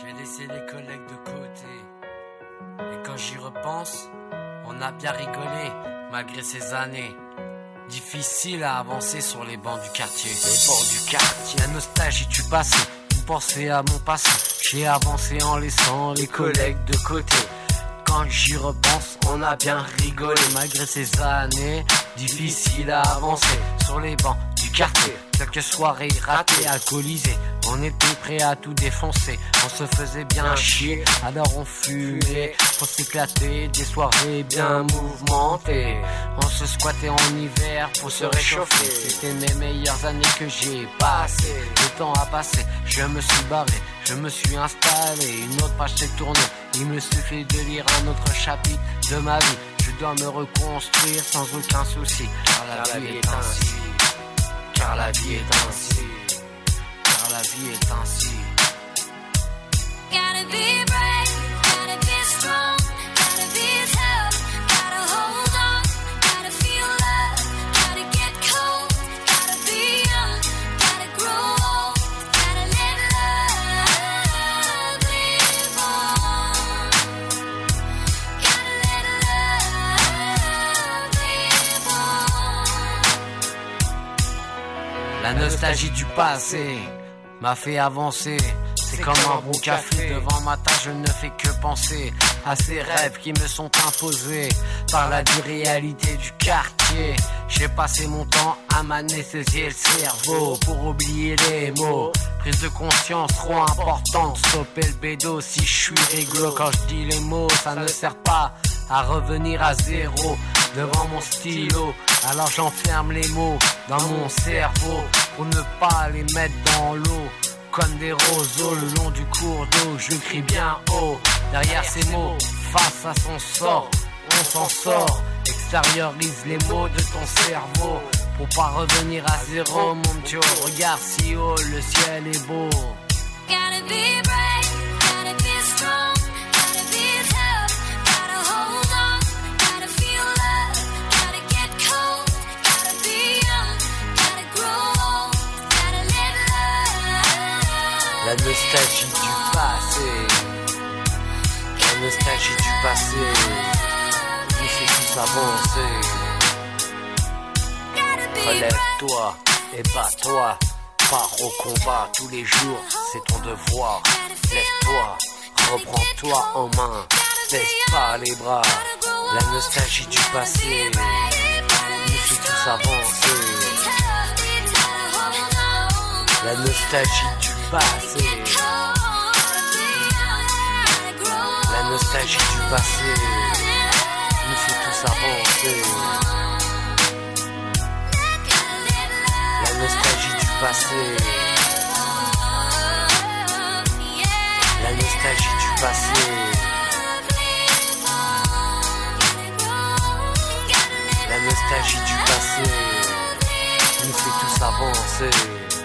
J'ai laissé les collègues de côté. Et quand j'y repense, on a bien rigolé, malgré ces années. Difficile à avancer sur les bancs du quartier. Les bancs du quartier. La nostalgie du passé. Vous pensez à mon passé. J'ai avancé en laissant les collègues de côté. Quand j'y repense, on a bien rigolé malgré ces années. Difficile à avancer sur les bancs du quartier. Quelques soirées ratées, alcoolisées. On était prêt à tout défoncer. On se faisait bien chier, alors on fumait pour s'éclater. Des soirées bien mouvementées. On se squattait en hiver pour se réchauffer. C'était mes meilleures années que j'ai passées. Le temps a passé, je me suis barré, je me suis installé. Une autre page s'est tournée. Il me suffit de lire un autre chapitre de ma vie. Je dois me reconstruire sans aucun souci. Car la vie est ainsi. Car la vie est ainsi. Car la vie est ainsi. Gotta be brave, gotta be strong, gotta be tough, gotta hold on, gotta feel love, gotta get cold, gotta be young, gotta grow old, gotta let love live on. Gotta let love live on. La nostalgie du passé m'a fait avancer. C'est comme un bon café devant ma tâche, je ne fais que penser à ces rêves qui me sont imposés par la dure réalité du quartier. J'ai passé mon temps à m'anesthésier le cerveau pour oublier les mots. Prise de conscience trop importante, stopper le bédo si je suis réglo quand je dis les mots, ça ne sert pas à revenir à zéro devant mon stylo. Alors j'enferme les mots dans mon cerveau pour ne pas les mettre dans l'eau. Comme des roseaux le long du cours d'eau, je crie bien haut. Derrière ces mots, face à son sort, on s'en sort. Extériorise les mots de ton cerveau pour pas revenir à zéro, mon Dieu. Regarde si haut, le ciel est beau. Nostalgie du passé, la nostalgie du passé, nous fait tous avancer. Relève-toi et bats-toi. Pars au combat tous les jours, c'est ton devoir. Lève-toi, reprends-toi en main. Baisse pas les bras. La nostalgie du passé nous fait tous avancer. La nostalgie du la nostalgie du passé nous fait tous avancer. La nostalgie du passé, la nostalgie du passé. La nostalgie du passé nous fait tous avancer.